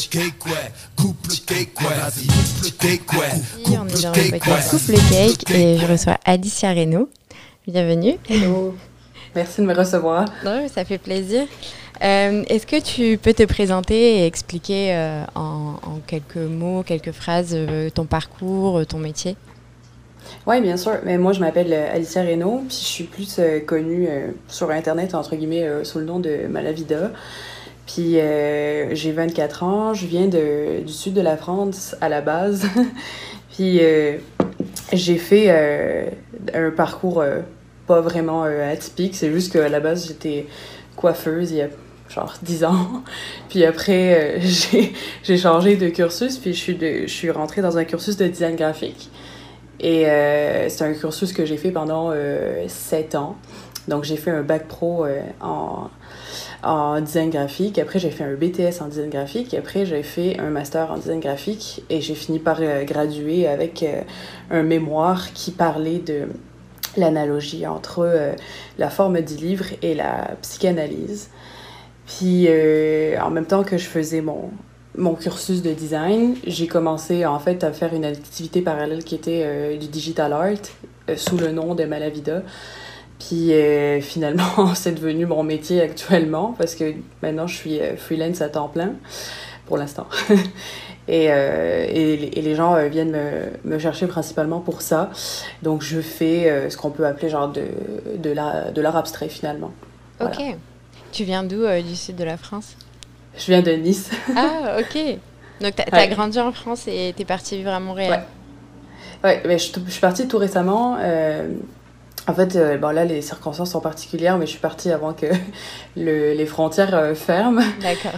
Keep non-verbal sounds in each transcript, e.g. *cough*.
cake, ouais. Coupe le cake, ouais. Vas-y, coupe le cake, ouais. on est dans le podcast Coupe le cake et je reçois Alicia Reynaud. Bienvenue. Hello. Merci de me recevoir. Non, ça fait plaisir. Euh, Est-ce que tu peux te présenter et expliquer euh, en, en, quelques mots, quelques phrases, euh, ton parcours, ton métier? Oui, bien sûr. Mais moi, je m'appelle euh, Alicia Reynaud, puis je suis plus euh, connue euh, sur Internet, entre guillemets, sous le nom de Malavida. Puis j'ai 24 ans, je viens du sud de la France à la base. *laughs* puis j'ai fait un parcours pas vraiment atypique, c'est juste qu'à la base, j'étais coiffeuse il y a genre 10 ans. *laughs* Puis après, *laughs* j'ai changé de cursus, puis je suis, je suis rentrée dans un cursus de design graphique. Et euh, c'est un cursus que j'ai fait pendant euh, 7 ans. Donc, j'ai fait un bac pro euh, en, en design graphique. Après, j'ai fait un BTS en design graphique. Après, j'ai fait un master en design graphique. Et j'ai fini par euh, graduer avec un mémoire qui parlait de l'analogie entre la forme du livre et la psychanalyse. Puis, en même temps que je faisais mon, mon cursus de design, j'ai commencé en fait à faire une activité parallèle qui était euh, du digital art euh, sous le nom de Malavida. Puis euh, finalement, *laughs* c'est devenu mon métier actuellement parce que maintenant je suis freelance à temps plein pour l'instant. *laughs* et, et, et, les gens viennent me, me, chercher principalement pour ça. Donc je fais ce qu'on peut appeler genre de, de l'art abstrait finalement. Ok. Tu viens d'où du sud de la France? Je viens de Nice. *laughs* ah, ok. Donc, tu as, grandi en France et tu es partie vivre à Montréal? Ouais, mais je, je, suis partie tout récemment. Euh, en fait, euh, bon, là, les circonstances sont particulières, mais je suis partie avant que *laughs* le, les frontières euh, ferment. D'accord.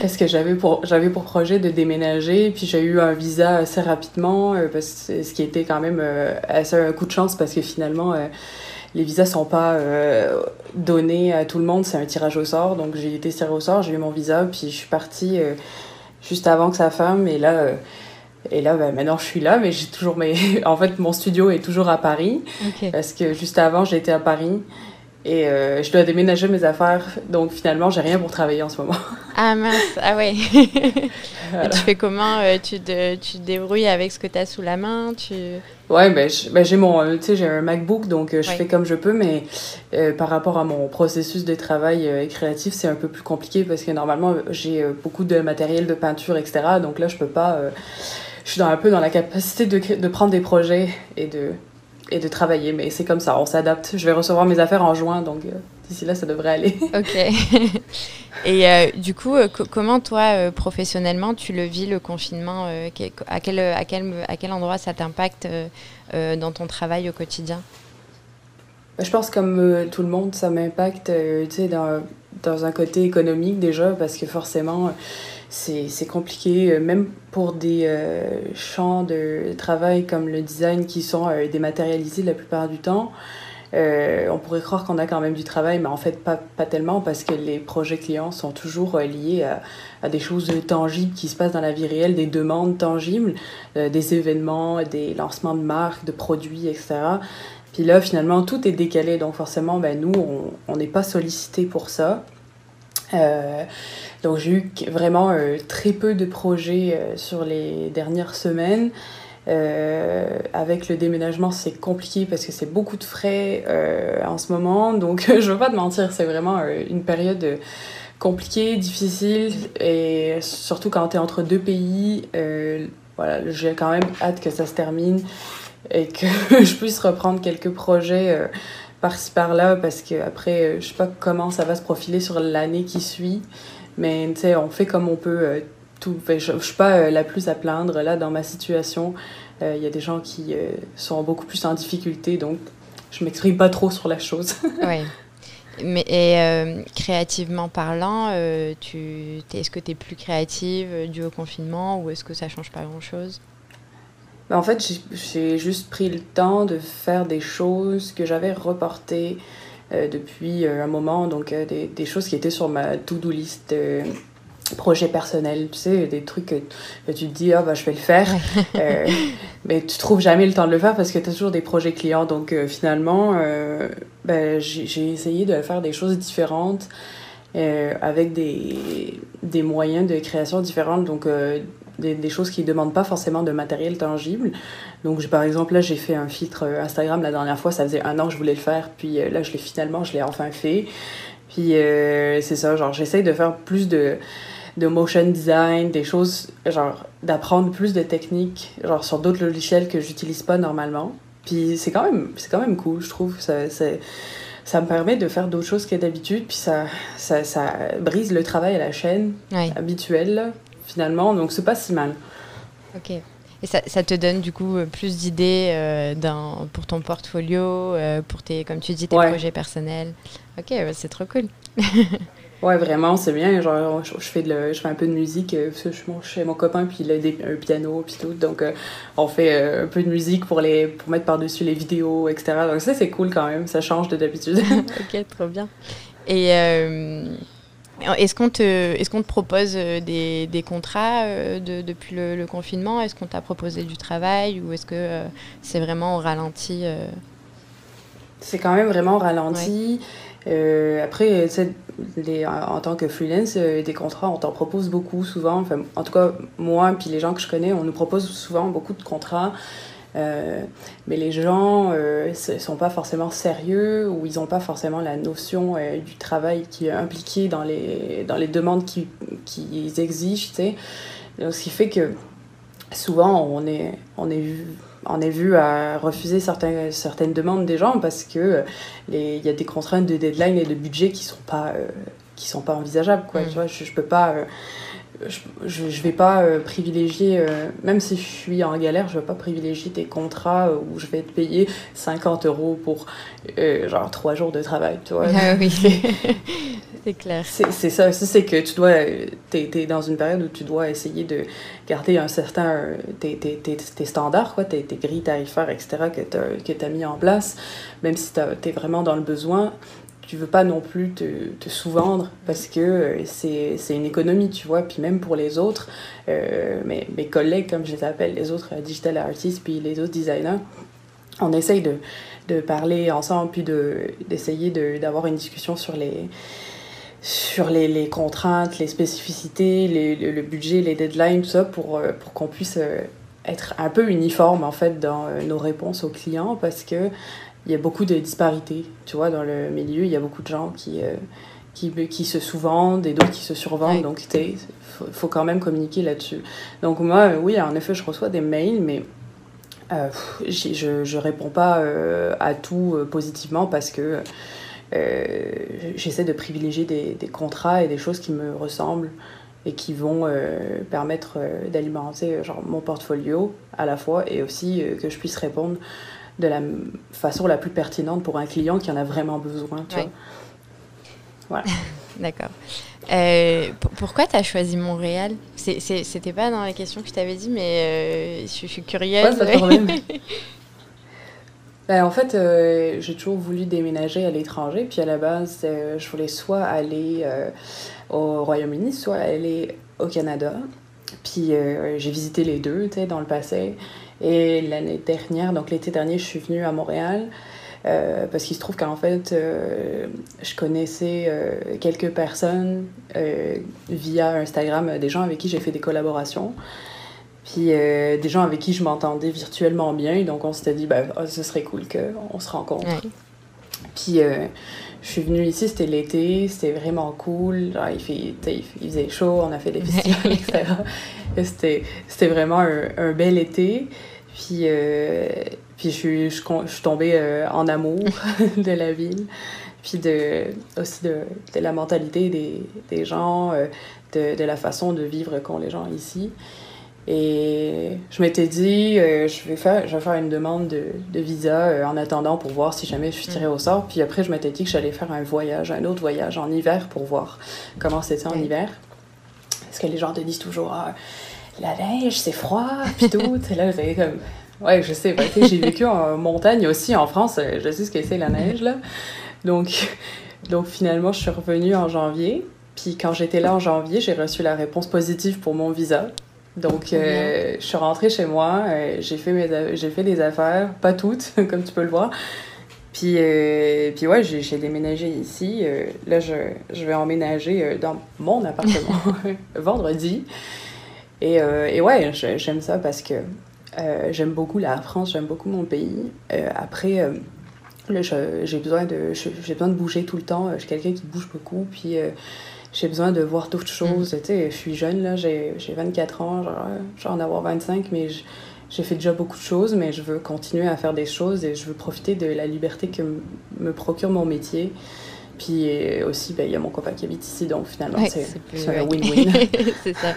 parce que j'avais pour, j'avais pour projet de déménager, puis j'ai eu un visa assez rapidement, parce que, ce qui était quand même assez un coup de chance, parce que finalement les visas sont pas euh, donnés à tout le monde, c'est un tirage au sort. Donc j'ai été tirée au sort, j'ai eu mon visa, puis je suis partie euh, juste avant que ça ferme. Et là, euh, et là ben, maintenant je suis là, mais j'ai toujours mes... *laughs* en fait, mon studio est toujours à Paris. Parce que juste avant, j'étais à Paris. Et je dois déménager mes affaires, donc finalement, j'ai rien pour travailler en ce moment. *laughs* Ah mince, ah ouais. *laughs* tu fais comment tu, te, tu te débrouilles avec ce que tu as sous la main tu... Ouais, ben, ben j'ai mon, euh, tu sais, j'ai un MacBook, donc euh, je fais comme je peux, mais euh, par rapport à mon processus de travail créatif, c'est un peu plus compliqué parce que normalement, j'ai beaucoup de matériel de peinture, etc. Donc là, je peux pas. Je suis dans, un peu dans la capacité de, de prendre des projets et de, et de travailler, mais c'est comme ça, on s'adapte. Je vais recevoir mes affaires en juin, donc d'ici là, ça devrait aller. *laughs* Ok. *laughs* Et euh, du coup, euh, comment toi, euh, professionnellement, tu le vis, le confinement à, quel, à, quel, à quel endroit ça t'impacte dans ton travail au quotidien? Bah, Je pense comme tout le monde, ça m'impacte dans, dans un côté économique déjà, parce que forcément, c'est compliqué, même pour des champs de travail comme le design qui sont dématérialisés la plupart du temps. Euh, on pourrait croire qu'on a quand même du travail, mais en fait pas, pas tellement parce que les projets clients sont toujours euh, liés à, des choses tangibles qui se passent dans la vie réelle, des demandes tangibles, euh, des événements, des lancements de marques, de produits, etc. Puis là, finalement, tout est décalé, donc forcément, ben, nous, on n'est pas sollicité pour ça. Euh, donc j'ai eu vraiment très peu de projets sur les dernières semaines. Euh, avec le déménagement, c'est compliqué parce que c'est beaucoup de frais euh, en ce moment. Donc, *laughs* je veux pas te mentir, c'est vraiment euh, une période compliquée, difficile et surtout quand tu es entre deux pays. voilà, j'ai quand même hâte que ça se termine et que *laughs* je puisse reprendre quelques projets par-ci par-là parce que après, je sais pas comment ça va se profiler sur l'année qui suit. Mais tu sais, on fait comme on peut tout. je ne suis pas euh, la plus à plaindre là dans ma situation. Euh, il y a des gens qui euh, sont beaucoup plus en difficulté, donc je m'exprime pas trop sur la chose. *laughs* oui. Mais et, créativement parlant, tu, est-ce que tu es plus créative dû au confinement ou est-ce que ça change pas grand-chose? Ben, En fait, j'ai juste pris le temps de faire des choses que j'avais reportées depuis un moment, donc des, des, choses qui étaient sur ma to-do list projets personnels, tu sais, des trucs que, tu te dis, ah, bah, je vais le faire. euh, mais tu trouves jamais le temps de le faire parce que tu as toujours des projets clients. Donc, euh, finalement, euh, ben, j'ai essayé de faire des choses différentes. avec des, des moyens de création différents. Donc, des, des, choses qui ne demandent pas forcément de matériel tangible. Donc, par exemple, là, j'ai fait un filtre Instagram la dernière fois. Ça faisait un an que je voulais le faire. Puis là, je l'ai finalement, je l'ai enfin fait. Puis c'est ça, genre, j'essaye de faire plus de de motion design, des choses, genre, d'apprendre plus de techniques, genre, sur d'autres logiciels que j'utilise pas normalement. Puis c'est quand même, c'est quand même cool, je trouve. Ça, ça me permet de faire d'autres choses que d'habitude, puis ça, ça, ça, brise le travail à la chaîne habituel, finalement, donc c'est pas si mal. Ok. Et ça, ça, te donne du coup plus d'idées euh, pour ton portfolio, euh, pour tes, comme tu dis, tes projets personnels. Ok, c'est trop cool. *laughs* Ouais, vraiment, c'est bien. Genre, je, fais de je fais un peu de musique. Euh, je suis chez mon copain, puis il a des, un piano, puis tout. Donc, euh, on fait euh, un peu de musique pour, les, pour mettre par-dessus les vidéos, etc. Donc, ça, c'est cool quand même. Ça change de d'habitude. *laughs* ok, trop bien. Et est-ce qu'on te, est qu'on te propose des, des contrats de, depuis le, confinement? Est-ce qu'on t'a proposé du travail? Ou est-ce que c'est vraiment au ralenti C'est quand même vraiment au ralenti. Euh, après, les, en tant que freelance, euh, des contrats, on t'en propose beaucoup souvent. Enfin, en tout cas, moi, puis les gens que je connais, on nous propose souvent beaucoup de contrats. Euh, mais les gens ne sont pas forcément sérieux ou ils n'ont pas forcément la notion du travail qui est impliqué dans les, dans les demandes qu'ils qui exigent. Donc, ce qui fait que souvent, on est, on est on est vu à refuser certaines, certaines demandes des gens parce que il y a des contraintes de deadline et de budget qui sont pas euh, qui sont pas envisageables quoi mm. tu vois je, je peux pas euh, je, je, vais pas euh, privilégier, même si je suis en galère, je vais pas privilégier des contrats où je vais être payé 50 euros pour genre trois jours de travail, tu vois. Ah oui, *laughs* c'est clair. C'est ça aussi, c'est que tu dois, tu es, dans une période où tu dois essayer de garder un certain, tes, tes, standards, quoi, tes, tes grilles tarifaires, etc., que tu as, mis en place, même si tu es vraiment dans le besoin tu veux pas non plus te, te sous-vendre parce que euh, c'est une économie, tu vois. Puis même pour les autres, euh, mes, collègues, comme je les appelle, les autres euh, digital artists, puis les autres designers, on essaye de, de parler ensemble, puis d'essayer de, d'avoir une discussion sur les sur les, les contraintes, les spécificités, les, le, budget, les deadlines, tout ça, pour, pour qu'on puisse être un peu uniforme, en fait, dans nos réponses aux clients, parce que il y a beaucoup de disparités, tu vois, dans le milieu. Il y a beaucoup de gens qui, euh, qui, qui, se sous-vendent et d'autres qui se survendent. Donc, il faut, faut, quand même communiquer là-dessus. Donc, moi, oui, en effet, je reçois des mails, mais euh, je, je réponds pas euh, à tout positivement parce que j'essaie de privilégier des, des, contrats et des choses qui me ressemblent et qui vont permettre d'alimenter genre mon portfolio à la fois et aussi que je puisse répondre de la façon la plus pertinente pour un client qui en a vraiment besoin. Tu vois. Voilà. *laughs* D'accord. Euh, pourquoi tu as choisi Montréal? C'était pas dans la question que je t'avais dit, mais euh, je, suis curieuse. Ouais, *laughs* ben, en fait, euh, j'ai toujours voulu déménager à l'étranger. Puis à la base, je voulais soit aller au Royaume-Uni, soit aller au Canada. Puis j'ai visité les deux, dans le passé. Et l'année dernière, donc l'été dernier, je suis venue à Montréal. Euh, parce qu'il se trouve qu'en fait, euh, je connaissais euh, quelques personnes via Instagram, des gens avec qui j'ai fait des collaborations, puis des gens avec qui je m'entendais virtuellement bien, donc on s'était dit, ben, oh, ce serait cool qu'on se rencontre. Puis je suis venue ici, c'était l'été, c'était vraiment cool, genre, il, fait, il, faisait chaud, on a fait des festivals, *laughs* etc. C'était vraiment un, un bel été. Puis, euh, puis je, suis, je, suis tombée euh, en amour *laughs* de la ville, puis de, aussi de, de la mentalité des, des gens, euh, de, de, la façon de vivre qu'ont les gens ici. Et je m'étais dit, je, vais faire, je vais faire une demande de, de visa en attendant pour voir si jamais je suis tirée au sort. Puis après, je m'étais dit que j'allais faire un voyage, un autre voyage en hiver pour voir comment c'était en hiver. Parce que les gens te disent toujours, ah, la neige, c'est froid, puis tout. *laughs* là, j'étais comme. Ouais, je sais, j'ai vécu en montagne aussi en France, euh, je sais ce que c'est la neige, là. Donc, donc finalement, je suis revenue en janvier. Puis quand j'étais là en janvier, j'ai reçu la réponse positive pour mon visa. Donc, euh, je suis rentrée chez moi, euh, j'ai fait, mes, j'ai fait les affaires, pas toutes, *laughs* comme tu peux le voir. Puis, euh, puis ouais, j'ai déménagé ici. Là, je, je, vais emménager dans mon appartement *laughs* *laughs* vendredi. Et, et ouais, j'aime ça parce que j'aime beaucoup la France, j'aime beaucoup mon pays. après, là, j'ai besoin, de, j'ai besoin de bouger tout le temps. Je suis quelqu'un qui bouge beaucoup. Puis j'ai besoin de voir d'autres choses. Mm. Tu sais, je suis jeune, là, j'ai 24 ans, genre, je vais en avoir 25, mais j'ai fait déjà beaucoup de choses, mais je veux continuer à faire des choses et je veux profiter de la liberté que me procure mon métier. Puis aussi, ben, il y a mon copain qui habite ici, donc finalement, c'est un win-win. *laughs* c'est ça.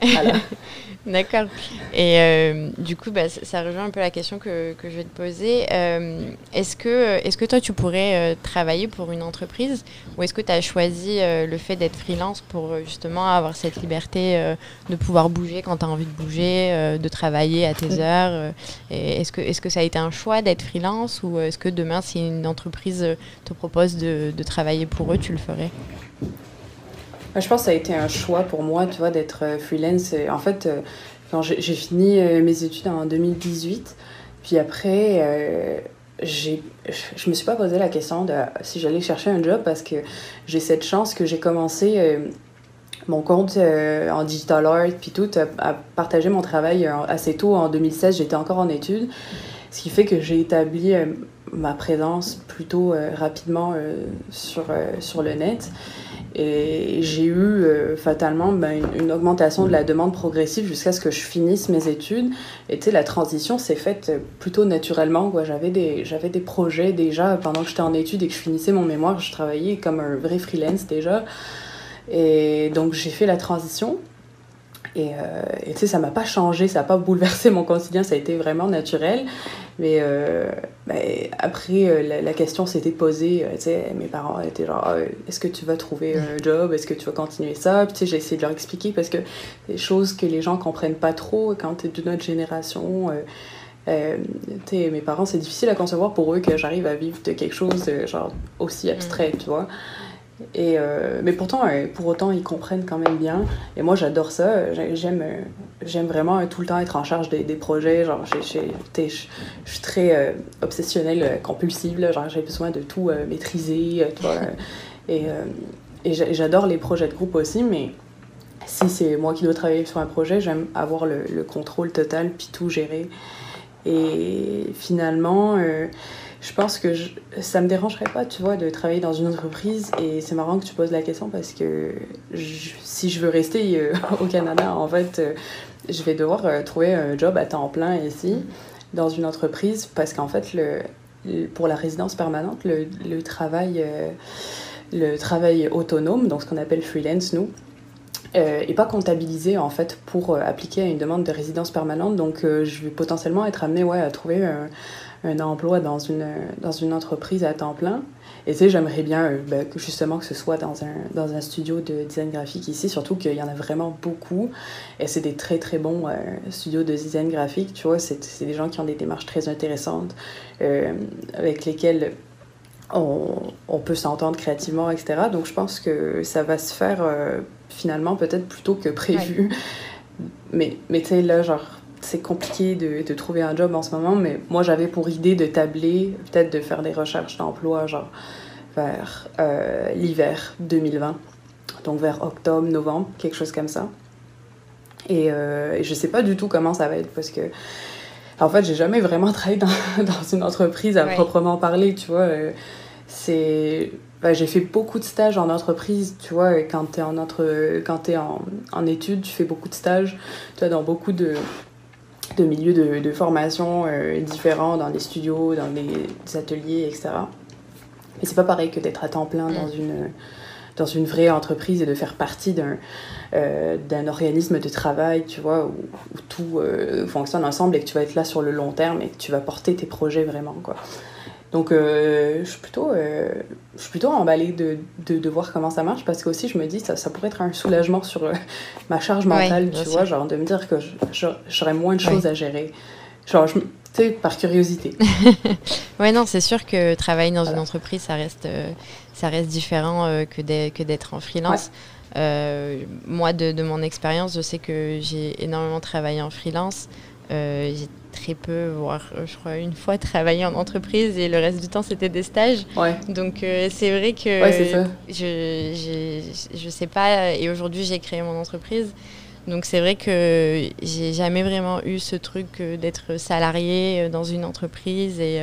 Voilà. *laughs* D'accord. Et euh, du coup, bah, ça, rejoint un peu la question que, que je vais te poser. Euh, est-ce que, est que toi, tu pourrais euh, travailler pour une entreprise ou est-ce que tu as choisi le fait d'être freelance pour justement avoir cette liberté de pouvoir bouger quand tu as envie de bouger, de travailler à tes heures Est-ce que, est que ça a été un choix d'être freelance ou est-ce que demain, si une entreprise te propose de, de travailler pour eux, tu le ferais? Je pense que ça a été un choix pour moi, tu vois, d'être euh, freelance. En fait, euh, quand j'ai fini euh, mes études en 2018, puis après, j'ai, je me suis pas posé la question de si j'allais chercher un job parce que j'ai cette chance que j'ai commencé mon compte en digital art puis tout à, partager mon travail assez tôt en 2016 j'étais encore en études ce qui fait que j'ai établi ma présence plutôt rapidement sur, sur le net et j'ai eu euh, fatalement ben, une, augmentation de la demande progressive jusqu'à ce que je finisse mes études. Et tu sais, la transition s'est faite plutôt naturellement. J'avais des, j'avais des projets déjà pendant que j'étais en études et que je finissais mon mémoire. Je travaillais comme un vrai freelance déjà. Et donc j'ai fait la transition. Et euh, tu sais, ça m'a pas changé, ça n'a pas bouleversé mon quotidien, ça a été vraiment naturel. Mais euh, ben, après, euh, la, question s'était posée, tu sais, mes parents étaient genre, ah, est-ce que tu vas trouver un job, est-ce que tu vas continuer ça? Puis tu sais, j'ai essayé de leur expliquer parce que des choses que les gens comprennent pas trop quand tu es de notre génération. Euh, mes parents, c'est difficile à concevoir pour eux que j'arrive à vivre de quelque chose genre aussi abstrait, tu vois. Et, euh, mais pourtant, euh, pour autant, ils comprennent quand même bien. Et moi, j'adore ça. J'aime, euh, j'aime vraiment tout le temps être en charge des, des projets. Genre, je suis très obsessionnelle, compulsive. Genre, j'ai besoin de tout maîtriser. *laughs* et, et j'adore les projets de groupe aussi, mais si c'est moi qui dois travailler sur un projet, j'aime avoir le, le, contrôle total puis tout gérer. Et finalement je pense que je, ça me dérangerait pas, tu vois, de travailler dans une entreprise. Et c'est marrant que tu poses la question parce que si je veux rester euh, *laughs* au Canada, en fait, euh, je vais devoir euh, trouver un job à temps plein ici, dans une entreprise, parce qu'en fait, le, pour la résidence permanente, le, travail, le travail autonome, donc ce qu'on appelle freelance, nous, n'est pas comptabilisé en fait pour appliquer à une demande de résidence permanente. Donc je vais potentiellement être amenée ouais, à trouver un, un emploi dans une, dans une entreprise à temps plein. Et tu sais, j'aimerais bien euh, ben, justement que ce soit dans un, dans un studio de design graphique ici, surtout qu'il y en a vraiment beaucoup. Et c'est des très très bons euh, studios de design graphique, tu vois, c'est des gens qui ont des démarches très intéressantes, euh, avec lesquels on, on peut s'entendre créativement, etc. Donc je pense que ça va se faire finalement peut-être plus tôt que prévu. Mais, mais tu sais, là, genre, c'est compliqué de, de, trouver un job en ce moment, mais moi j'avais pour idée de tabler, peut-être de faire des recherches d'emploi, genre vers euh, l'hiver 2020, donc vers octobre, novembre, quelque chose comme ça. Et, euh, je sais pas du tout comment ça va être parce que, en fait, j'ai jamais vraiment *laughs* travaillé dans, dans une entreprise à proprement parler, tu vois. Euh, c'est. Ben, j'ai fait beaucoup de stages en entreprise, tu vois, quand tu es, en, entre... quand es en, en études, tu fais beaucoup de stages, tu vois, dans beaucoup de, de milieux de, de formation euh, différents dans des studios, dans des, ateliers, etc. Mais c'est pas pareil que d'être à temps plein dans mm. une, dans une vraie entreprise et de faire partie d'un euh, organisme de travail, tu vois, où, tout euh, fonctionne ensemble et que tu vas être là sur le long terme et que tu vas porter tes projets vraiment, quoi. Donc, euh, je, suis plutôt, euh, je suis plutôt emballée de, de, de, voir comment ça marche parce que aussi, je me dis, ça, ça pourrait être un soulagement sur euh, *laughs* ma charge mentale, tu vois, genre de me dire que j'aurais moins de choses à gérer. Genre, tu sais, par curiosité. *laughs* ouais, non, c'est sûr que travailler dans une entreprise, ça reste, ça reste différent que d'être en freelance. moi, de, de mon expérience, je sais que j'ai énormément travaillé en freelance. j'ai très peu, voire je crois une fois travaillé en entreprise et le reste du temps c'était des stages. Ouais. Donc c'est vrai que ouais, ça. Je, je sais pas, et aujourd'hui j'ai créé mon entreprise. Donc c'est vrai que j'ai jamais vraiment eu ce truc d'être salarié dans une entreprise et,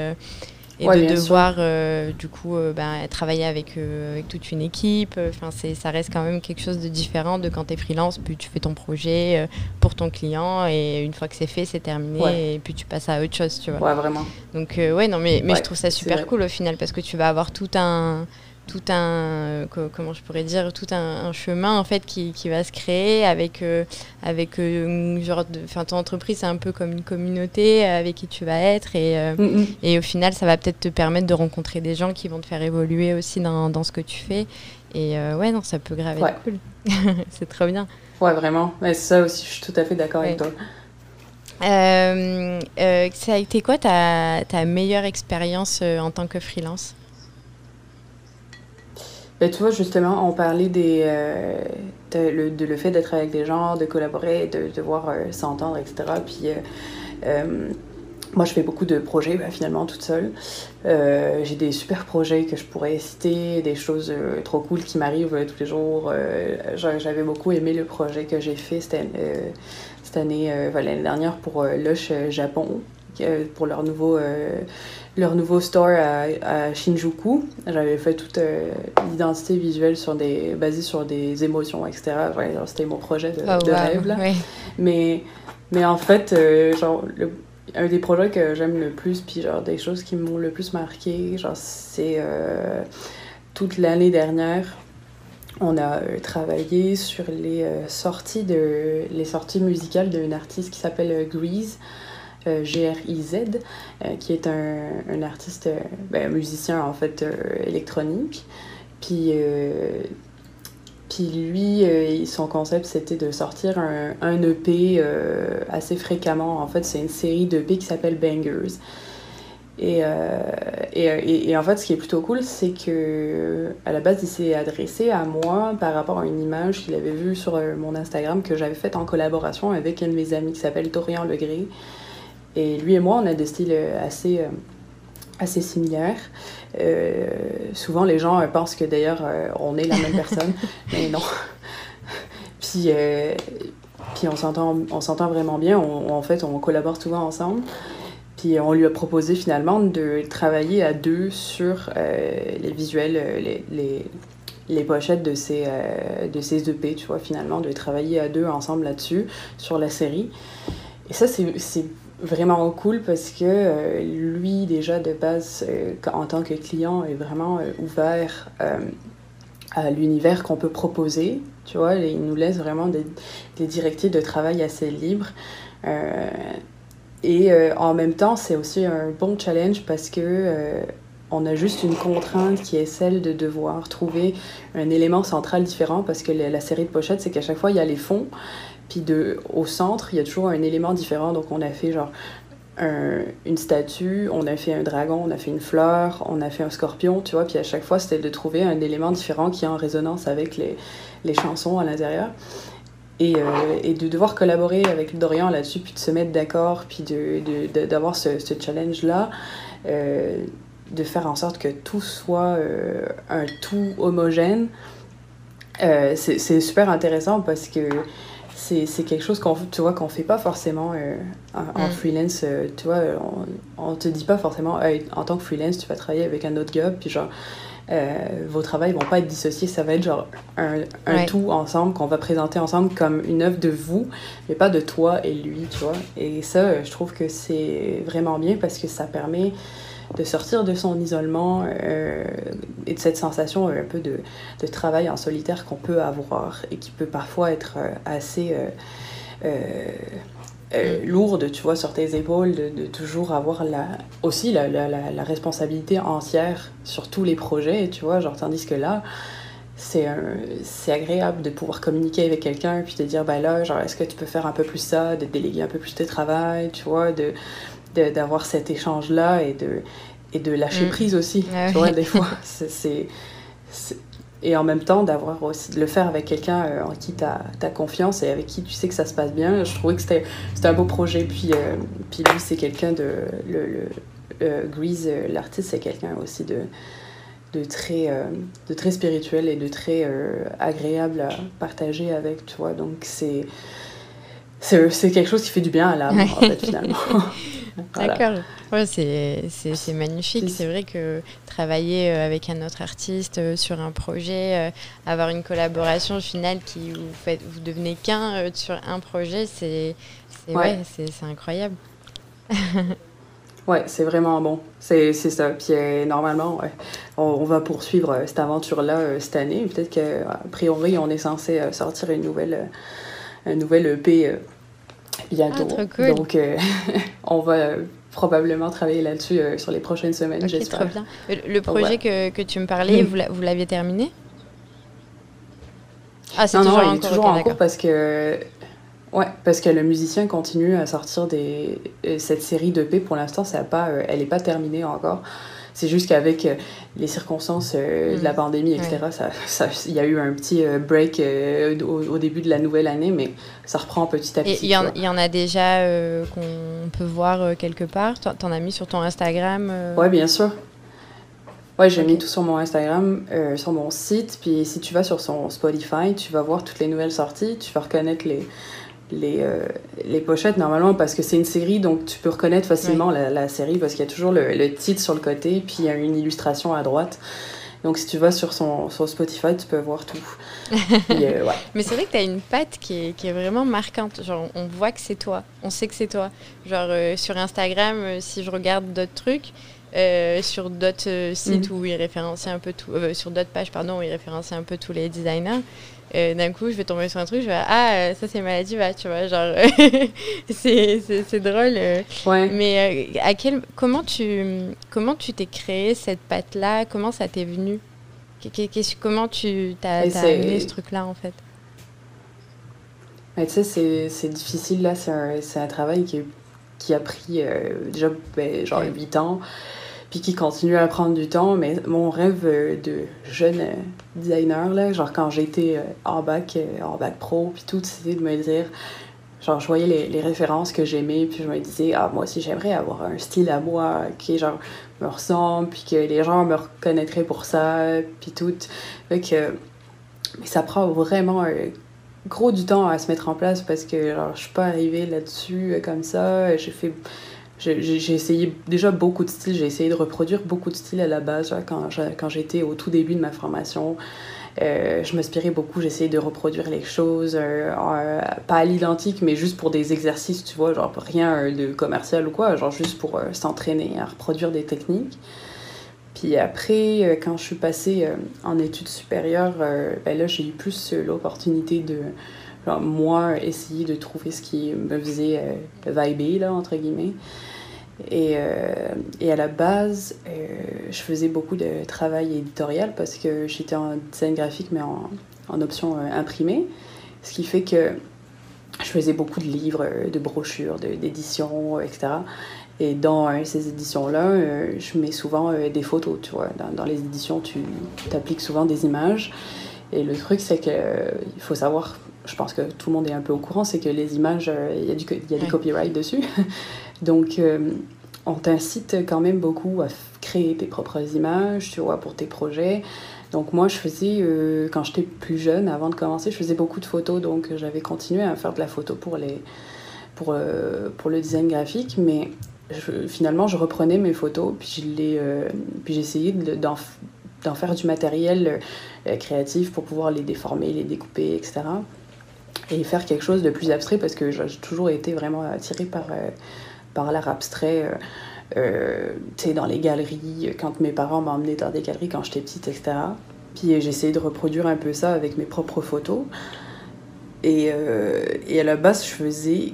et de devoir euh, du coup euh, ben, travailler avec, euh, avec, toute une équipe. Enfin, c'est, ça reste quand même quelque chose de différent de quand tu es freelance, puis tu fais ton projet pour ton client et une fois que c'est fait, c'est terminé et puis tu passes à autre chose, tu vois. Ouais, vraiment. Donc ouais, non, mais, mais je trouve ça super cool au final parce que tu vas avoir tout un tout un comment je pourrais dire tout un, chemin en fait qui, qui, va se créer avec euh, avec euh, genre de enfin ton entreprise c'est un peu comme une communauté avec qui tu vas être et euh, mm, mm. et au final ça va peut-être te permettre de rencontrer des gens qui vont te faire évoluer aussi dans, dans ce que tu fais. Et ouais non ça peut graver cool. *laughs* C'est trop bien. Ouais vraiment. C'est ça aussi je suis tout à fait d'accord avec toi. Ça a été quoi ta, ta meilleure expérience en tant que freelance? Ben, tu vois, justement, on parlait des, euh, de, le, de, le, fait d'être avec des gens, de collaborer, de devoir euh, s'entendre, etc. Puis, euh, moi, je fais beaucoup de projets, ben, finalement, toute seule. J'ai des super projets que je pourrais citer, des choses trop cool qui m'arrivent tous les jours. J'avais beaucoup aimé le projet que j'ai fait cette, cette année, l'année dernière pour Lush Japon, pour leur nouveau leur nouveau store à, Shinjuku. J'avais fait toute euh, l'identité visuelle sur des, basée sur des émotions, etc. C'était mon projet de, oh, rêve. Là. Mais, mais en fait, euh, genre, un des projets que j'aime le plus, puis genre des choses qui m'ont le plus marqué, c'est euh, toute l'année dernière. On a travaillé sur les sorties de les sorties musicales d'une artiste qui s'appelle Grease. Euh, GRIZ, euh, qui est un, un artiste, euh, ben, un musicien en fait électronique. Puis, puis lui, son concept c'était de sortir un, un EP assez fréquemment. En fait, c'est une série d'EP qui s'appelle Bangers. Et, et, et, en fait, ce qui est plutôt cool, c'est que à la base, il s'est adressé à moi par rapport à une image qu'il avait vue sur mon Instagram que j'avais faite en collaboration avec un de mes amis qui s'appelle Dorian Legré. Et lui et moi, on a des styles euh, assez, euh, assez similaires. Euh, souvent, les gens pensent que d'ailleurs, on est la même personne, *laughs* mais non. puis, puis on s'entend vraiment bien. en fait, on collabore souvent ensemble. Puis on lui a proposé finalement de travailler à deux sur les visuels, les, les, les, pochettes de ces, de ces EP, tu vois, finalement, de travailler à deux ensemble là-dessus, sur la série. Et ça, c'est vraiment cool parce que euh, lui, déjà de base, euh, en tant que client, est vraiment euh, ouvert à l'univers qu'on peut proposer. Tu vois, il nous laisse vraiment des, directives de travail assez libres. et en même temps, c'est aussi un bon challenge parce que on a juste une contrainte qui est celle de devoir trouver un élément central différent parce que la série de pochettes, c'est qu'à chaque fois, il y a les fonds puis de, au centre, il y a toujours un élément différent. Donc, on a fait genre une statue, on a fait un dragon, on a fait une fleur, on a fait un scorpion, tu vois. Puis à chaque fois, c'était de trouver un élément différent qui est en résonance avec les, les chansons à l'intérieur. Et, euh, et, de devoir collaborer avec Dorian là-dessus, puis de se mettre d'accord, puis d'avoir de, de, ce, ce challenge-là, euh, de faire en sorte que tout soit euh, un tout homogène, c'est super intéressant parce que c'est quelque chose qu'on tu vois qu'on fait pas forcément euh, en, mm. freelance euh, tu vois on, on, te dit pas forcément en tant que freelance tu vas travailler avec un autre gars puis genre euh, vos travails vont pas être dissociés ça va être genre un, un tout ensemble qu'on va présenter ensemble comme une œuvre de vous mais pas de toi et lui tu vois et ça je trouve que c'est vraiment bien parce que ça permet de sortir de son isolement euh, et de cette sensation un peu de, de travail en solitaire qu'on peut avoir et qui peut parfois être euh, assez euh, lourde, tu vois, sur tes épaules, de, de toujours avoir la, aussi la, la, la, responsabilité entière sur tous les projets, tu vois, genre, tandis que là, c'est agréable de pouvoir communiquer avec quelqu'un puis te dire, ben là, genre, est-ce que tu peux faire un peu plus ça, de déléguer un peu plus tes travail, tu vois, de d'avoir cet échange-là et de, et de lâcher mm. prise aussi. tu vois, des fois, *laughs* c'est. et en même temps d'avoir aussi de le faire avec quelqu'un euh, en qui tu as, confiance et avec qui tu sais que ça se passe bien. Je trouvais que c'était un beau projet. Puis, euh, puis lui, c'est quelqu'un de. Le, le euh, Grease, l'artiste, c'est quelqu'un aussi de, de, très, de très spirituel et de très agréable à partager avec, tu vois. Donc c'est. C'est quelque chose qui fait du bien à l'âme, en fait, finalement. *laughs* D'accord. Ouais, c'est magnifique. C'est vrai que travailler euh, avec un autre artiste euh, sur un projet, euh, avoir une collaboration finale qui vous, faites, vous devenez qu'un sur un projet, c'est ouais. c'est incroyable. *laughs* ouais, c'est vraiment bon. C'est ça. Puis normalement, on, va poursuivre cette aventure-là cette année. Peut-être qu'à priori, on est censé sortir une nouvelle, une nouvelle EP bientôt. Ah, Donc, euh, *laughs* on va euh, probablement travailler là-dessus euh, sur les prochaines semaines, j'espère. bien. Le projet que, que, tu me parlais, vous l'aviez terminé? Ah, c'est toujours, non, il est toujours en cours parce que... Ouais, parce que le musicien continue à sortir des... cette série d'EP. Pour l'instant, ça pas, elle n'est pas terminée encore. C'est juste qu'avec euh, les circonstances euh, de la mm. pandémie, etc., il y a eu un petit euh, break au, début de la nouvelle année, mais ça reprend petit à petit. Il y, en a déjà qu'on peut voir quelque part? T'en as mis sur ton Instagram Oui, bien sûr. Ouais, j'ai mis tout sur mon Instagram, sur mon site. Puis si tu vas sur son Spotify, tu vas voir toutes les nouvelles sorties. Tu vas reconnaître les, les, euh, les pochettes normalement parce que c'est une série donc tu peux reconnaître facilement la, la, série parce qu'il y a toujours le, le, titre sur le côté puis il y a une illustration à droite. Donc si tu vas sur son, son Spotify, tu peux voir tout. *laughs* Euh, Mais c'est vrai que tu as une patte qui est, qui est, vraiment marquante. Genre on voit que c'est toi, on sait que c'est toi. Genre euh, sur Instagram, si je regarde d'autres trucs, sur d'autres sites mhm. où il référencie un peu tout, sur d'autres pages pardon où il un peu tous les designers, d'un coup, je vais tomber sur un truc, je vais ah, euh, ça c'est maladie, bah, tu vois, genre, *laughs* c'est drôle. Euh. Ouais. Mais euh, à quel, comment tu comment tu t'es créé cette patte-là? Comment ça t'est venu? Comment tu t'as amené ce truc-là, en fait? Tu sais, c'est difficile, là, c'est un, un, travail qui, qui a pris déjà ben, genre 8 ans puis qui continue à prendre du temps. Mais mon rêve euh, de jeune euh, designer, là, genre quand j'étais euh, en bac, en bac pro, puis tout, c'était de me dire, genre je voyais les, références que j'aimais, puis je me disais, ah moi aussi j'aimerais avoir un style à moi qui genre me ressemble, puis que les gens me reconnaîtraient pour ça, puis tout. Fait que, mais ça prend vraiment gros du temps à se mettre en place parce que genre, je suis pas arrivée là-dessus comme ça. J'ai fait j'ai essayé déjà beaucoup de styles. J'ai essayé de reproduire beaucoup de styles à la base quand j'étais au tout début de ma formation. Euh, je m'inspirais beaucoup, j'essayais de reproduire les choses, euh, euh, pas à l'identique, mais juste pour des exercices, tu vois, genre rien de commercial ou quoi, genre juste pour s'entraîner à reproduire des techniques. Puis après, quand je suis passée en études supérieures, ben là, j'ai eu plus l'opportunité de, moi, essayer de trouver ce qui me faisait vibrer, là, entre guillemets. Et, euh, et, à la base, euh, je faisais beaucoup de travail éditorial parce que j'étais en design graphique, mais en, en option euh, imprimée. Ce qui fait que je faisais beaucoup de livres, de brochures, d'éditions, etc. Et dans ces éditions-là, je mets souvent des photos, tu vois. Dans, dans les éditions, tu t'appliques souvent des images. Et le truc, c'est qu'il faut savoir, je pense que tout le monde est un peu au courant, c'est que les images, il y a, du, y a des copyrights dessus. *laughs* Donc, euh, on t'incite quand même beaucoup à créer tes propres images, tu vois, pour tes projets. Donc moi, je faisais, euh, quand j'étais plus jeune, avant de commencer, je faisais beaucoup de photos, donc j'avais continué à faire de la photo pour, les, pour, euh, pour le design graphique, mais finalement, je reprenais mes photos, puis j'essayais d'en d'en faire du matériel créatif pour pouvoir les déformer, les découper, etc. Et faire quelque chose de plus abstrait, parce que j'ai toujours été vraiment attirée par par l'art abstrait. Euh, euh, tu sais, dans les galeries, quand mes parents m'emmenaient dans des galeries quand j'étais petite, etc. Puis j'ai essayé de reproduire un peu ça avec mes propres photos. Et, euh, et à la base, je faisais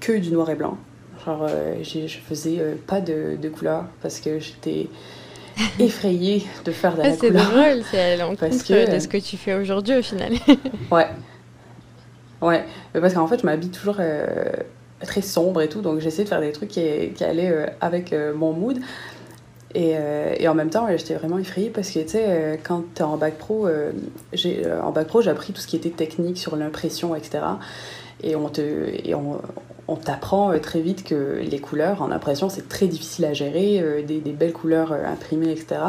que du noir et blanc. Genre, je faisais pas de, de couleur parce que j'étais *laughs* effrayée de faire de la couleur. C'est drôle, c'est à l'encontre de ce que tu fais aujourd'hui au final. ouais. Ouais, parce qu'en fait, je m'habille toujours très sombre et tout, donc j'essaie de faire des trucs qui, qui allaient euh, avec euh, mon mood. Et, et, en même temps, j'étais vraiment effrayée parce que, tu sais, quand tu es en bac pro, en bac pro, j'ai appris tout ce qui était technique sur l'impression, etc. Et on te, et on, on t'apprend très vite que les couleurs en impression, c'est très difficile à gérer, des, des, belles couleurs imprimées, etc.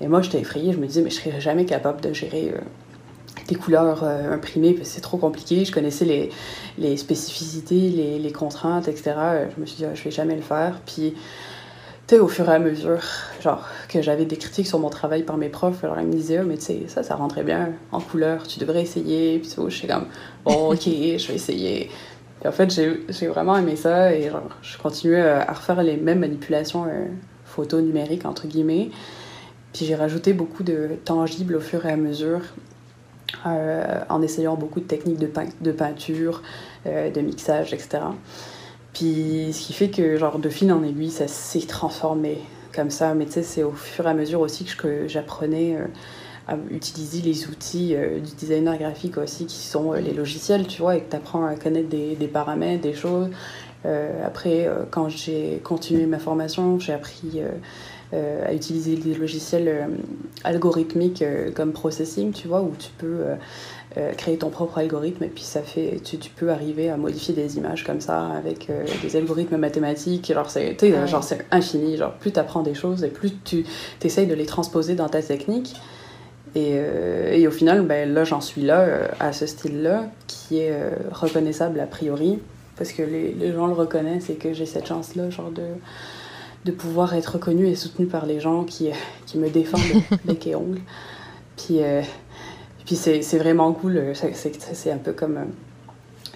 Et moi, j'étais effrayée, je me disais, mais je serais jamais capable de gérer des couleurs euh, imprimées, c'est trop compliqué. Je connaissais les, les spécificités, les, les, contraintes, etc. Je me suis dit, ah, je vais jamais le faire. Puis, tu sais, au fur et à mesure, genre, que j'avais des critiques sur mon travail par mes profs, alors ils me disaient, oh, mais tu sais, ça, ça rentrait bien en couleur, tu devrais essayer. Puis, je suis comme, bon, *laughs* ok, je vais essayer. Et en fait, j'ai vraiment aimé ça et genre, je continuais à refaire les mêmes manipulations euh, photo numériques, entre guillemets. Puis j'ai rajouté beaucoup de tangibles au fur et à mesure. Euh, en essayant beaucoup de techniques de, de peinture, euh, de mixage, etc. Puis ce qui fait que, genre, de fil en aiguille, ça s'est transformé comme ça. Mais tu sais, c'est au fur et à mesure aussi que j'apprenais euh, à utiliser les outils du designer graphique aussi, qui sont les logiciels, tu vois, et que tu apprends à connaître des, paramètres, des choses. après, quand j'ai continué ma formation, j'ai appris à utiliser des logiciels euh, algorithmiques euh, comme Processing, tu vois, où tu peux créer ton propre algorithme et puis ça fait, tu, tu, peux arriver à modifier des images comme ça avec des algorithmes mathématiques. Alors c'est genre c'est infini, genre plus tu apprends des choses et plus tu essayes de les transposer dans ta technique. Et, et au final, ben, là j'en suis là, à ce style-là, qui est reconnaissable a priori, parce que les, les gens le reconnaissent et que j'ai cette chance-là, genre de de pouvoir être reconnue et soutenue par les gens qui, qui me défendent *laughs* bec et ongles. Puis, euh, puis c'est, vraiment cool. Euh, c'est, un peu comme,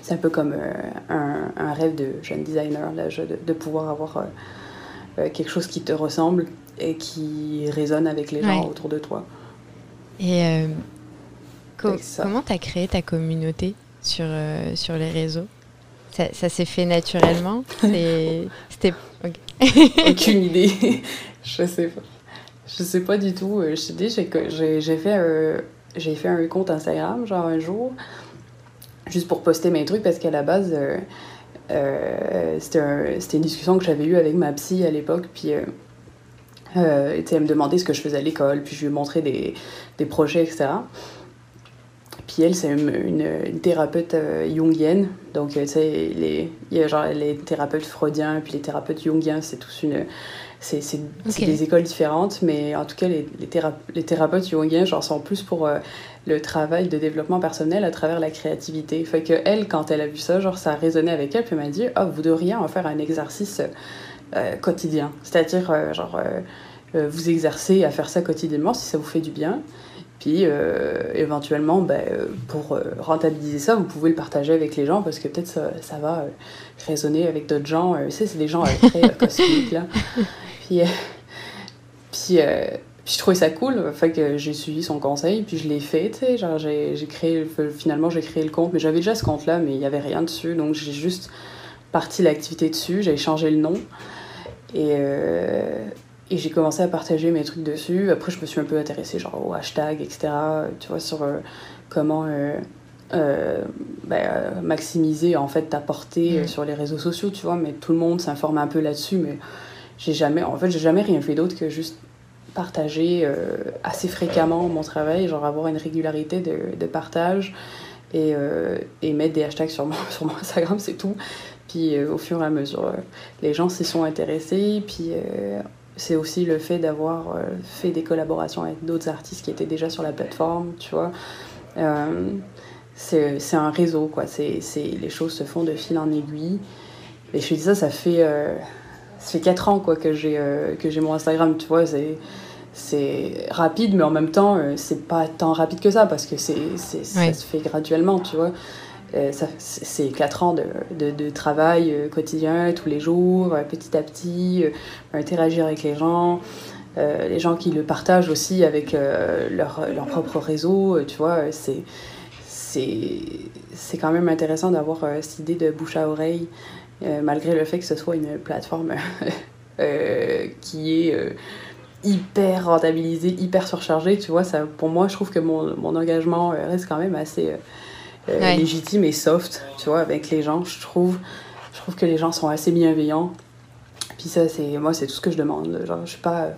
c'est un, peu comme euh, un, un, rêve de jeune designer, là, de, de pouvoir avoir quelque chose qui te ressemble et qui résonne avec les gens autour de toi. Et comment tu as créé ta communauté sur, sur les réseaux? Ça, ça s'est fait naturellement? *laughs* C'était *laughs* Aucune idée. *laughs* je sais pas. Je sais pas du tout. Euh, je dis, j'ai, fait, un, j'ai fait un compte Instagram, genre un jour, juste pour poster mes trucs, parce qu'à la base, euh, euh, c'était, une discussion que j'avais eue avec ma psy à l'époque, puis euh, elle me demandait ce que je faisais à l'école, puis je lui montrais des, des projets, etc. Puis elle, c'est une, une, thérapeute euh, jungienne. Donc, euh, tu sais, il y a genre les thérapeutes freudiens, puis les thérapeutes jungiens, c'est tous une. C'est des écoles différentes, mais en tout cas, les, les, les thérapeutes jungiens, genre, sont plus pour euh, le travail de développement personnel à travers la créativité. Fait que elle, quand elle a vu ça, genre, ça a résonné avec elle, puis elle m'a dit Ah, oh, vous devriez en faire un exercice quotidien. C'est-à-dire, genre, vous exercer à faire ça quotidiennement si ça vous fait du bien. Puis euh, éventuellement, ben, pour euh, rentabiliser ça, vous pouvez le partager avec les gens parce que peut-être ça, va résonner avec d'autres gens. tu sais, c'est des gens très cosmiques, là. Puis, puis, puis, je trouvais ça cool. Fait que j'ai suivi son conseil, puis je l'ai fait, tu sais. J'ai créé, finalement, j'ai créé le compte, mais j'avais déjà ce compte-là, mais il n'y avait rien dessus. Donc, j'ai juste parti l'activité dessus, j'ai changé le nom. Et et j'ai commencé à partager mes trucs dessus. Après, je me suis un peu intéressée genre au hashtag, etc. Tu vois, sur euh, comment euh, euh, ben, maximiser en fait ta portée mm. sur les réseaux sociaux, tu vois. Mais tout le monde s'informe un peu là-dessus. Mais j'ai jamais, en fait, j'ai jamais rien fait d'autre que juste partager assez fréquemment mon travail, genre avoir une régularité de, de partage et, et, mettre des hashtags sur mon, *laughs* sur mon Instagram, c'est tout. Puis au fur et à mesure, les gens s'y sont intéressés. Puis c'est aussi le fait d'avoir euh, fait des collaborations avec d'autres artistes qui étaient déjà sur la plateforme, tu vois. Euh, c'est un réseau, quoi. C'est les choses se font de fil en aiguille. Et je te dis ça, ça fait, euh, ça fait 4 ans, quoi, que j'ai j'ai mon Instagram, tu vois. C'est rapide, mais en même temps, c'est pas tant rapide que ça, parce que c'est ça se fait graduellement, tu vois. Euh, c'est quatre ans de, de, travail euh, quotidien, tous les jours, euh, petit à petit, interagir avec les gens, les gens qui le partagent aussi avec leur, leur, propre réseau, tu vois, c'est c'est quand même intéressant d'avoir cette idée de bouche à oreille, malgré le fait que ce soit une plateforme *laughs* qui est hyper rentabilisée, hyper surchargée, tu vois, ça, pour moi, je trouve que mon, mon engagement reste quand même assez euh, légitime et soft, tu vois, avec les gens. Je trouve, je trouve que les gens sont assez bienveillants. Puis ça, c'est moi, c'est tout ce que je demande. Genre, je suis pas.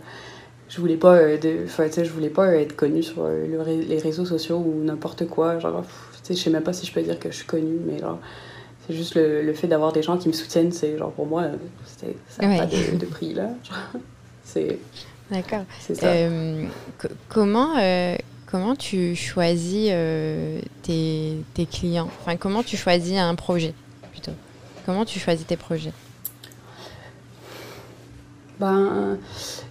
Je voulais pas, euh, de, je voulais pas être connue sur euh, les réseaux sociaux ou n'importe quoi. Genre, je sais même pas si je peux dire que je suis connue, mais genre, c'est juste le, le fait d'avoir des gens qui me soutiennent, c'est genre pour moi, ça n'a pas de, de, prix là. *laughs* c'est. D'accord. Euh, comment, euh, comment tu choisis euh, tes, tes, clients? Enfin, comment tu choisis un projet plutôt? Comment tu choisis tes projets? Ben,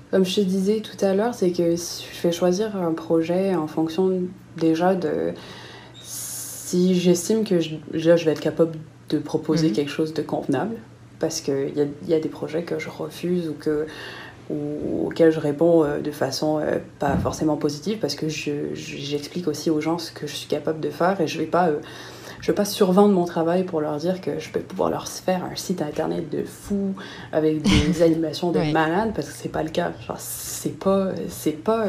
comme je te disais tout à l'heure, c'est que je vais choisir un projet en fonction déjà de si j'estime que je, je vais être capable de proposer mhm. quelque chose de convenable, parce qu'il y a, y a des projets que je refuse ou que ou auxquels je réponds euh, de façon euh, pas forcément positive parce que j'explique aussi aux gens ce que je suis capable de faire et je vais pas euh, je vais pas survendre mon travail pour leur dire que je peux pouvoir leur faire un site internet de fou avec des *laughs* animations de malade parce que c'est pas le cas. C'est pas c'est pas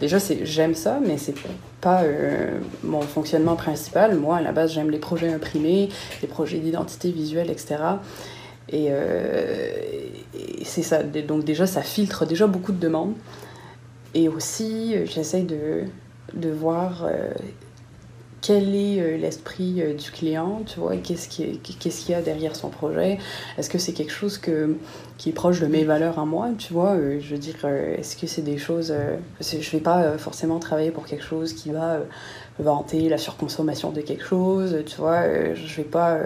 déjà c'est j'aime ça mais c'est pas mon fonctionnement principal. Moi à la base j'aime les projets imprimés les projets d'identité visuelle etc euh, et, c'est ça. Donc déjà, ça filtre déjà beaucoup de demandes. Et aussi, euh, j'essaye de, de voir euh, quel est l'esprit du client, tu vois, qu'est-ce qu'il qu'est-ce qu'il y a derrière son projet. Est-ce que c'est quelque chose que, qui est proche de mes valeurs à moi, tu vois Je veux dire, est-ce que c'est des choses... je ne vais pas forcément travailler pour quelque chose qui va vanter la surconsommation de quelque chose, tu vois Je ne vais pas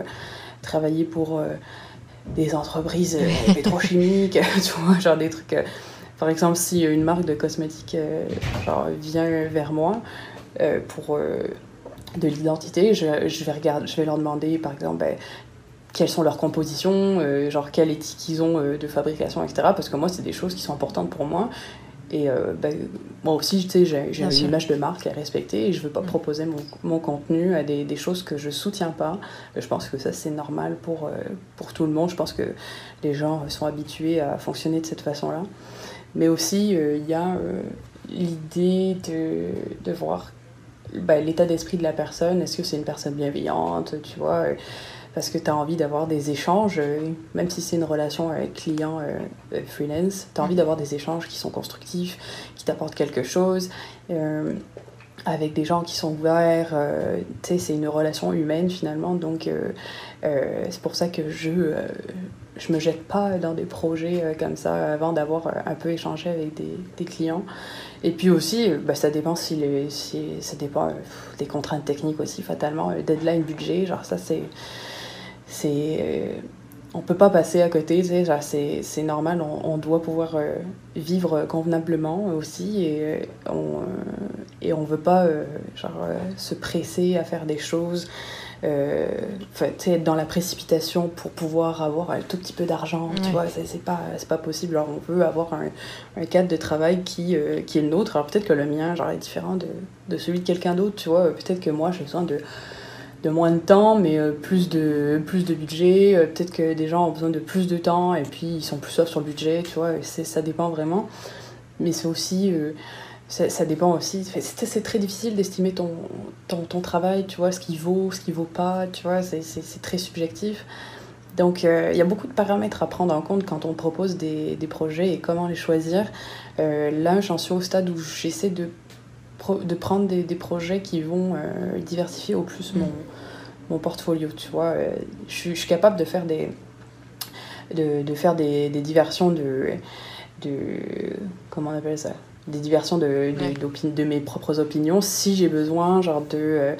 travailler pour des entreprises euh, pétrochimiques, *laughs* tu vois, genre des trucs. Euh, par exemple, si une marque de cosmétiques euh, genre, vient vers moi pour de l'identité, je, je, vais regarder, je vais leur demander, par exemple, ben, quelles sont leurs compositions, genre quelle éthique ils ont de fabrication, etc. Parce que moi, c'est des choses qui sont importantes pour moi. Et euh, ben, moi aussi, tu sais, j'ai une image de marque à respecter et je ne veux pas mm. proposer mon, mon, contenu à des, des, choses que je ne soutiens pas. Je pense que ça, c'est normal pour, euh, pour tout le monde. Je pense que les gens sont habitués à fonctionner de cette façon-là. Mais aussi, euh, il y a l'idée de, de voir ben, l'état d'esprit de la personne. Est-ce que c'est une personne bienveillante, tu vois? Parce que tu as envie d'avoir des échanges, euh, même si c'est une relation avec client euh, euh, freelance, tu as envie d'avoir des échanges qui sont constructifs, qui t'apportent quelque chose, avec des gens qui sont ouverts. tu sais, c'est une relation humaine finalement, donc c'est pour ça que je je me jette pas dans des projets comme ça avant d'avoir un peu échangé avec des, des clients. Et puis aussi, bah, ça dépend si, les, si ça dépend des contraintes techniques aussi fatalement, deadline, budget, genre ça c'est c'est euh, on peut pas passer à côté, c'est normal, on, on, doit pouvoir euh, vivre convenablement aussi et euh, on et on veut pas genre, se presser à faire des choses, être dans la précipitation pour pouvoir avoir un tout petit peu d'argent, tu vois, c'est pas, pas possible. Alors on veut avoir un, un cadre de travail qui, qui est le nôtre, alors peut-être que le mien genre, est différent de, de celui de quelqu'un d'autre, tu vois, peut-être que moi j'ai besoin de de moins de temps, mais euh, plus, de, plus de budget. Euh, peut-être que des gens ont besoin de plus de temps et puis ils sont plus soft sur le budget, tu vois, ça dépend vraiment. Mais c'est aussi. Euh, ça, dépend aussi. C'est très difficile d'estimer ton, ton, ton, travail, tu vois, ce qui vaut, ce qui vaut pas, tu vois, c'est très subjectif. Donc il y a beaucoup de paramètres à prendre en compte quand on propose des, des projets et comment les choisir. là, j'en suis au stade où j'essaie de de prendre des, des, projets qui vont diversifier au plus mon, mon portfolio, tu vois. Euh, je, je, suis capable de faire des, de, de faire des, des, diversions de, de... Comment on appelle ça? Des diversions de, de, de mes propres opinions si j'ai besoin, genre de...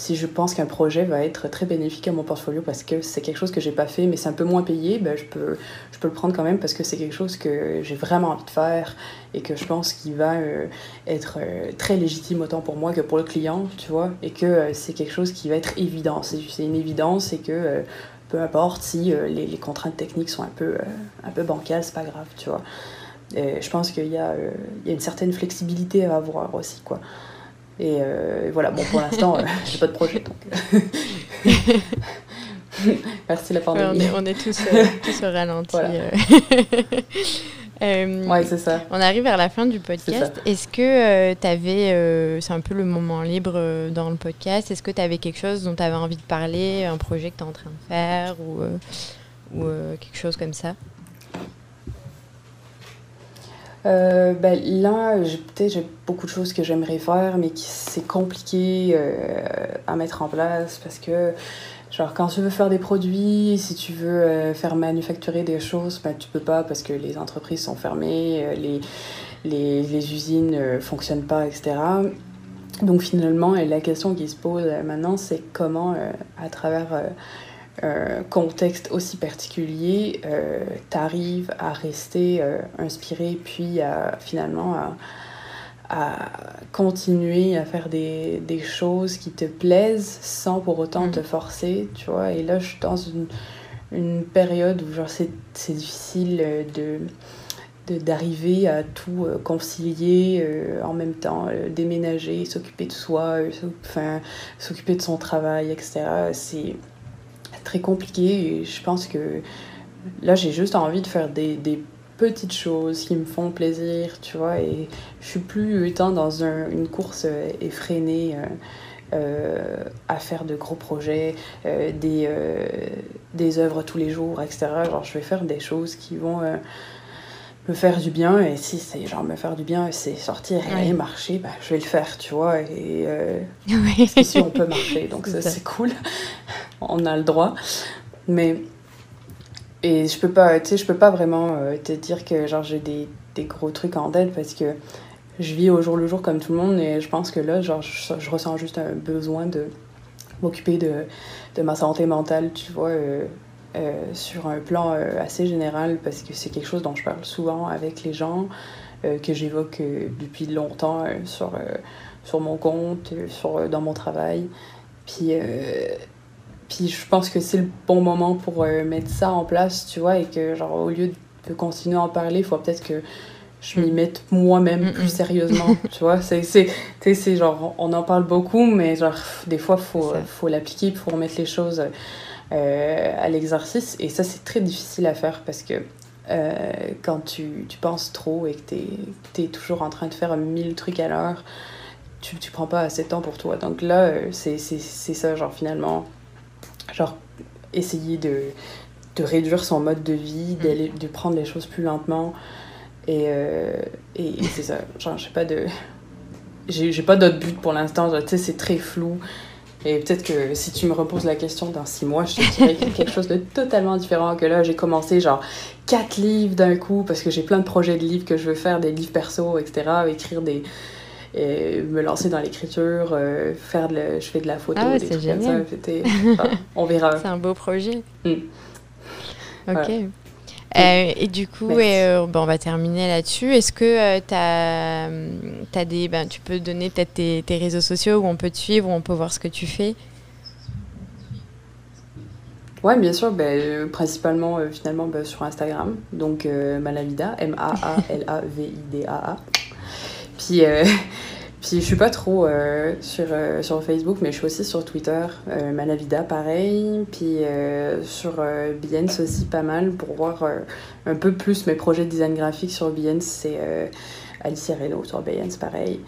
Si je pense qu'un projet va être très bénéfique à mon portfolio parce que c'est quelque chose que j'ai pas fait mais c'est un peu moins payé, ben je, peux, je peux le prendre quand même parce que c'est quelque chose que j'ai vraiment envie de faire et que je pense qu'il va euh, être euh, très légitime autant pour moi que pour le client, tu vois, et que euh, c'est quelque chose qui va être évident. C'est une évidence et que peu importe si les, contraintes techniques sont un peu, un peu bancales, c'est pas grave, tu vois. Je pense qu'il y, y, a une certaine flexibilité à avoir aussi, quoi. Et euh, voilà, bon, pour l'instant, euh, *laughs* j'ai pas de projet. Donc... Euh. *laughs* Merci la pandémie. on, est, on est tous, *laughs* tous au ralenti. ouais, c'est ça. On arrive vers la fin du podcast. Est-ce que tu avais, c'est un peu le moment libre dans le podcast, est-ce que tu avais quelque chose dont tu avais envie de parler, un projet que tu es en train de faire ou, ou quelque chose comme ça? Euh, ben, là, peut-être j'ai beaucoup de choses que j'aimerais faire, mais c'est compliqué euh, à mettre en place parce que, genre, quand tu veux faire des produits, si tu veux euh, faire manufacturer des choses, ben, tu peux pas parce que les entreprises sont fermées, les, les, les usines ne fonctionnent pas, etc. Donc finalement, la question qui se pose maintenant, c'est comment, à travers euh, contexte aussi particulier, euh, t'arrives à rester euh, inspiré, puis à, finalement à, à continuer à faire des, des choses qui te plaisent sans pour autant Mm. te forcer, tu vois. Et là, je suis dans une, une période où genre c'est c'est difficile euh, de d'arriver à tout concilier euh, en même temps, euh, déménager, s'occuper de soi, euh, s'occuper de son travail, etc. C'est très compliqué et je pense que là, j'ai juste envie de faire des, des petites choses qui me font plaisir, tu vois, et je suis plus tant dans un- une course euh, effrénée euh, euh, à faire de gros projets, euh, des, euh, des œuvres tous les jours, etc. Genre, je vais faire des choses qui vont me faire du bien, et si c'est genre me faire du bien, c'est sortir et Ouais. aller marcher, bah, je vais le faire, tu vois, et *laughs* ici on peut marcher, donc ça. c'est cool, on a le droit. Mais et je peux pas, tu sais, je peux pas vraiment euh, te dire que genre j'ai des, des gros trucs en tête parce que je vis au jour le jour comme tout le monde et je pense que là, genre, je, ressens juste un besoin de m'occuper de, de ma santé mentale, tu vois, euh, euh, sur un plan assez général parce que c'est quelque chose dont je parle souvent avec les gens, que j'évoque depuis longtemps sur, sur mon compte, sur, dans mon travail. Puis, puis je pense que c'est le bon moment pour euh, mettre ça en place, tu vois, et que genre au lieu de continuer à en parler, il faut peut-être que je m'y Mm. mette moi-même Mm, plus mm. sérieusement, *laughs* tu vois. C'est, c'est, tu sais, c'est genre, on en parle beaucoup, mais genre, des fois, il faut, faut l'appliquer, il faut remettre les choses euh, à l'exercice. Et ça, c'est très difficile à faire parce que euh, quand tu, tu penses trop et que tu es, toujours en train de faire mille trucs à l'heure, tu, tu prends pas assez de temps pour toi. Donc là, c'est, c'est, c'est ça, genre, finalement, genre, essayer de, de réduire son mode de vie, d'aller, de prendre les choses plus lentement. Et, euh, et, c'est ça. Genre, j'ai pas de. J'ai, j'ai pas d'autre but pour l'instant. Tu sais, c'est très flou. Et peut-être que si tu me reposes la question dans six mois, je te dirais quelque chose de totalement différent. Que là, j'ai commencé genre quatre livres d'un coup parce que j'ai plein de projets de livres que je veux faire, des livres perso, etc. Écrire des. Et me lancer dans l'écriture, euh, faire de je fais de la photo, Ah ouais, des trucs comme ça. enfin, on verra. *laughs* C'est un beau projet. Mm. Ok. Voilà. Euh, et du coup, euh, bon, on va terminer là-dessus. Est-ce que tu as, des. Ben, tu peux donner peut-être tes, tes réseaux sociaux où on peut te suivre, où on peut voir ce que tu fais? Ouais, bien sûr, ben, euh, principalement euh, finalement ben, sur Instagram, donc euh, Malavida, M-A-A-L-A-V-I-D-A-A. Puis, euh, *laughs* puis je suis pas trop euh, sur, euh, sur Facebook, mais je suis aussi sur Twitter, Malavida pareil, puis sur Behance aussi pas mal pour voir un peu plus mes projets de design graphique sur Behance, c'est Alicia Reno sur Behance pareil.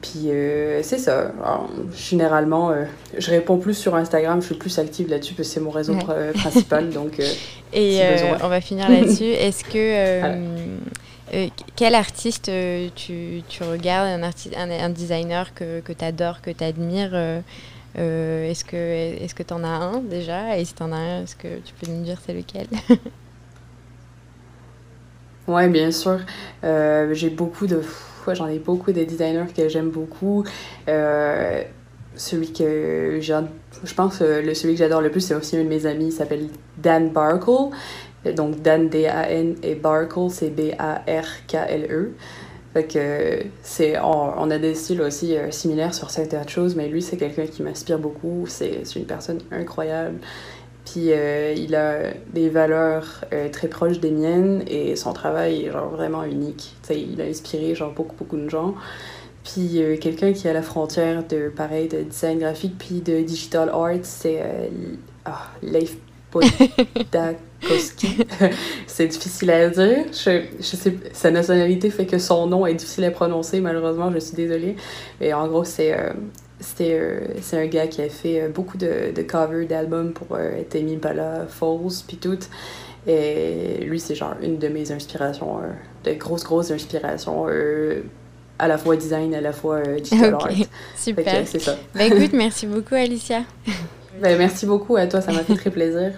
Puis euh, c'est ça. Alors, généralement, euh, je réponds plus sur Instagram, je suis plus active là-dessus parce que c'est mon réseau Ouais. pr- principal. donc, euh, *laughs* Et Si on va finir là-dessus. *laughs* Est-ce que. Euh, quel artiste euh, tu, regardes, un, arti- un, designer que, tu adores, que tu admires euh, euh, Est-ce que tu en as un déjà? Et si tu en as un, est-ce que tu peux nous dire c'est lequel? *laughs* Ouais, bien sûr. J'ai beaucoup de. J'en ai beaucoup des designers que j'aime beaucoup. Celui que j'ad- je pense que celui que j'adore le plus, c'est aussi un de mes amis, il s'appelle Dan Barkle. Donc Dan D-A-N et Barkle, c'est B-A-R-K-L-E. Fait que c'est, on, a des styles aussi euh, similaires sur certaines choses, mais lui, c'est quelqu'un qui m'inspire beaucoup. C'est une personne incroyable. Puis euh, il a des valeurs euh, très proches des miennes et son travail est genre vraiment unique. Tu sais, il a inspiré genre beaucoup, beaucoup de gens. Puis quelqu'un qui est à la frontière de pareil de design graphique puis de digital art, c'est euh, ah, Leif *laughs* *laughs* C'est difficile à dire. Je, je sais, sa nationalité fait que son nom est difficile à prononcer, malheureusement, je suis désolée. Et en gros, c'est euh, c'est euh, un gars qui a fait euh, beaucoup de, de covers d'albums pour euh, Tame Impala, Falls, puis tout. Et lui, c'est genre une de mes inspirations, de grosses, grosses inspirations à la fois design, à la fois digital art. Super. c'est ça. Ben, écoute, *laughs* merci beaucoup, Alicia. Ben, merci beaucoup à toi, ça m'a fait très plaisir.